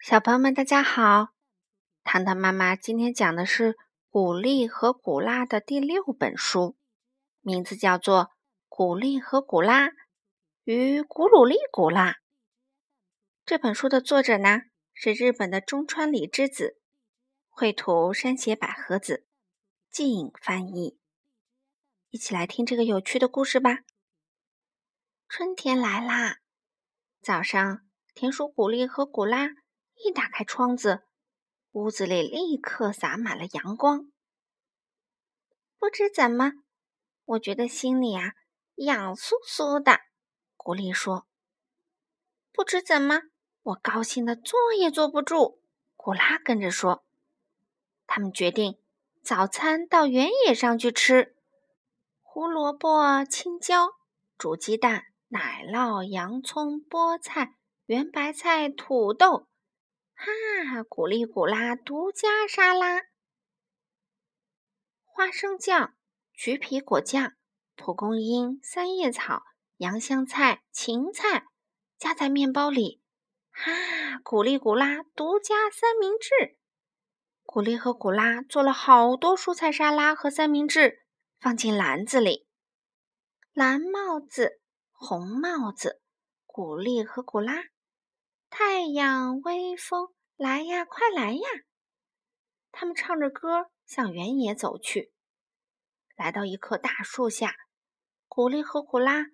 小朋友们，大家好！糖糖妈妈今天讲的是古丽和古拉的第六本书，名字叫做《古丽和古拉与古鲁丽古拉》。这本书的作者呢是日本的中川里之子，绘图山胁百合子，季颖翻译。一起来听这个有趣的故事吧。春天来啦，早上，田鼠古丽和古拉。一打开窗子，屋子里立刻洒满了阳光。不知怎么，我觉得心里啊痒酥酥的。古丽说：“不知怎么，我高兴的坐也坐不住。”古拉跟着说：“他们决定早餐到原野上去吃，胡萝卜、青椒、煮鸡蛋、奶酪、洋葱、菠菜、圆白菜、土豆。”哈，古丽古拉独家沙拉，花生酱、橘皮果酱、蒲公英、三叶草、洋香菜、芹菜夹在面包里。哈，古丽古拉独家三明治。古丽和古拉做了好多蔬菜沙拉和三明治，放进篮子里。蓝帽子，红帽子，古丽和古拉。太阳，微风，来呀，快来呀！他们唱着歌向原野走去。来到一棵大树下，古丽和古拉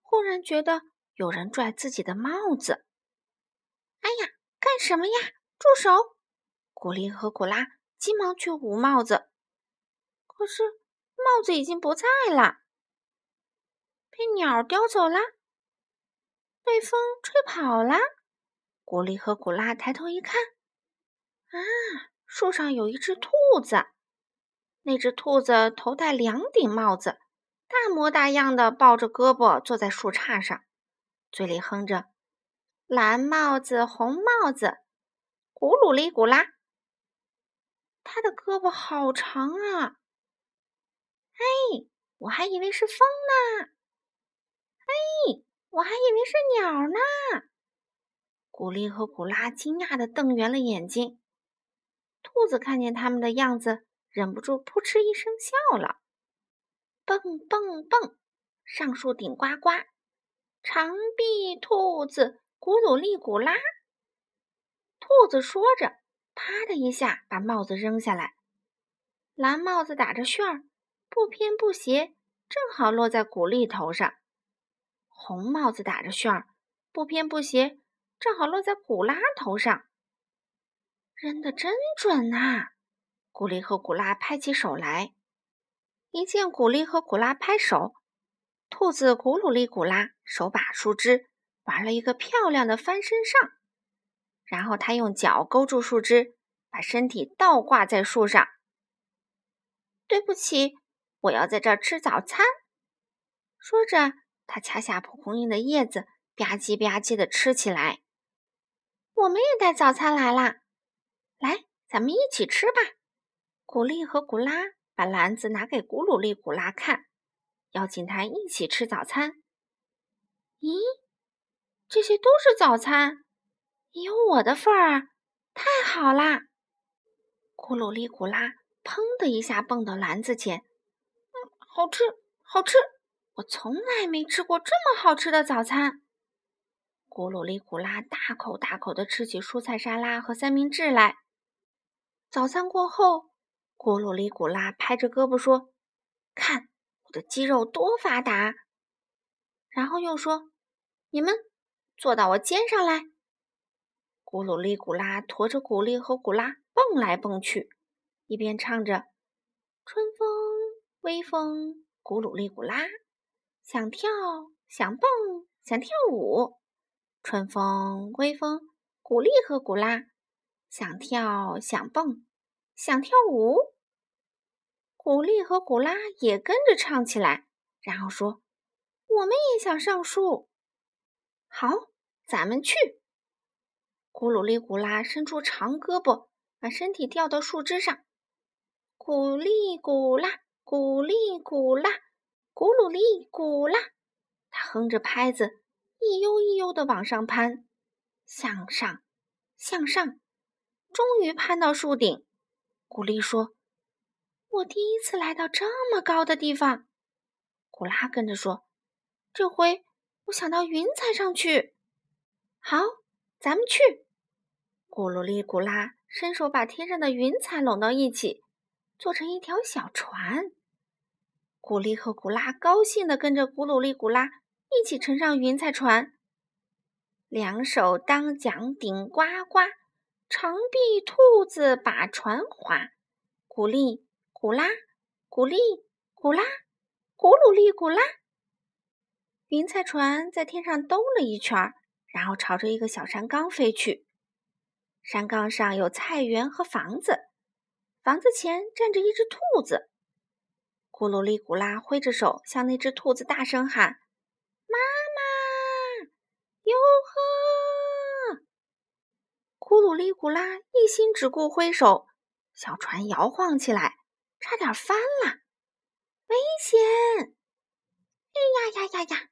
忽然觉得有人拽自己的帽子。哎呀，干什么呀？住手！古丽和古拉急忙去捂帽子，可是帽子已经不在了，被鸟叼走了，被风吹跑了。古丽和古拉抬头一看，啊，树上有一只兔子。那只兔子头戴两顶帽子，大模大样的抱着胳膊坐在树杈上，嘴里哼着：“蓝帽子，红帽子，古鲁里古拉。”它的胳膊好长啊！哎，我还以为是风呢。哎，我还以为是鸟呢。古丽和古拉惊讶地瞪圆了眼睛，兔子看见他们的样子，忍不住扑哧一声笑了。蹦蹦蹦，上树顶呱呱，长臂兔子古鲁丽古拉。兔子说着，啪的一下把帽子扔下来，蓝帽子打着旋儿，不偏不斜，正好落在古丽头上。红帽子打着旋儿，不偏不斜。正好落在古拉头上，扔的真准呐！古丽和古拉拍起手来。一见古丽和古拉拍手，兔子古鲁丽古拉手把树枝，玩了一个漂亮的翻身上，然后他用脚勾住树枝，把身体倒挂在树上。对不起，我要在这儿吃早餐。说着，他掐下蒲公英的叶子，吧唧吧唧的吃起来。我们也带早餐来啦，来，咱们一起吃吧。古丽和古拉把篮子拿给古鲁丽、古拉看，邀请他一起吃早餐。咦，这些都是早餐，有我的份儿啊！太好啦！古鲁丽、古拉砰的一下蹦到篮子前，嗯，好吃，好吃！我从来没吃过这么好吃的早餐。古鲁丽古拉大口大口地吃起蔬菜沙拉和三明治来。早餐过后，古鲁丽古拉拍着胳膊说：“看我的肌肉多发达！”然后又说：“你们坐到我肩上来。”古鲁丽古拉驮着古丽和古拉蹦来蹦去，一边唱着：“春风微风，古鲁丽古拉，想跳想蹦想跳舞。”春风，微风，古丽和古拉想跳，想蹦，想跳舞。古丽和古拉也跟着唱起来，然后说：“我们也想上树。”好，咱们去。古鲁丽古拉伸出长胳膊，把身体吊到树枝上。古丽古拉，古丽古拉，古鲁丽古拉，他哼着拍子。一悠一悠地往上攀，向上，向上，终于攀到树顶。古丽说：“我第一次来到这么高的地方。”古拉跟着说：“这回我想到云彩上去。”好，咱们去。咕噜哩咕啦，伸手把天上的云彩拢到一起，做成一条小船。古丽和古拉高兴地跟着咕噜哩咕拉一起乘上云彩船。两手当桨顶呱呱，长臂兔子把船划。古丽古拉，古丽古拉，咕噜哩咕啦。云彩船在天上兜了一圈。然后朝着一个小山岗飞去，山岗上有菜园和房子，房子前站着一只兔子。咕噜哩咕啦挥着手向那只兔子大声喊：“，哟呵！”咕噜哩咕啦一心只顾挥手，小船摇晃起来，差点翻了，危险！哎呀呀呀呀！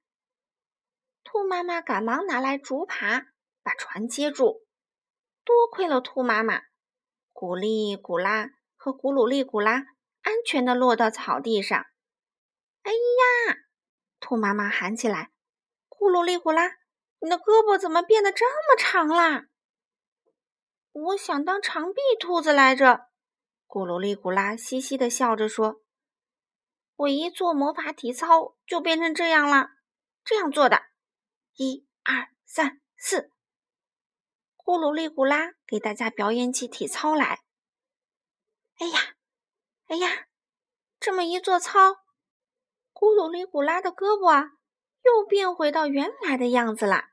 兔妈妈赶忙拿来竹耙，把船接住。多亏了兔妈妈，古丽古拉和古鲁丽古拉安全的落到草地上。哎呀！兔妈妈喊起来：“古鲁丽古拉，你的胳膊怎么变得这么长啦？”我想当长臂兔子来着。古鲁丽古拉嘻嘻的笑着说：“我一做魔法体操就变成这样了，这样做的。”一二三四，咕噜哩咕啦，给大家表演起体操来。哎呀，哎呀，这么一做操，咕噜哩咕啦的胳膊啊，又变回到原来的样子了。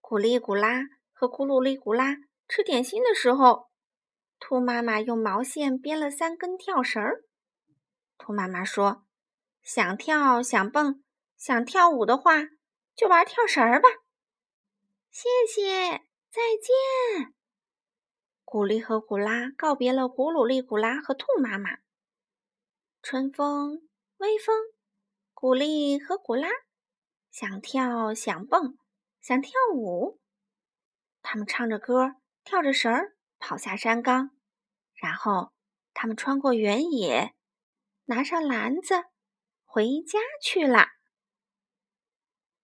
咕哩咕啦和咕噜哩咕啦吃点心的时候，兔妈妈用毛线编了三根跳绳儿。兔妈妈说：“想跳想蹦想跳舞的话。”就玩跳绳儿吧，谢谢，再见。古丽和古拉告别了古鲁丽、古拉和兔妈妈。春风，微风，古丽和古拉想跳想蹦想跳舞，他们唱着歌，跳着绳儿，跑下山岗，然后他们穿过原野，拿上篮子，回家去了。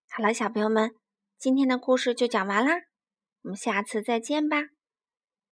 好了，小朋友们，今天的故事就讲完啦，我们下次再见吧。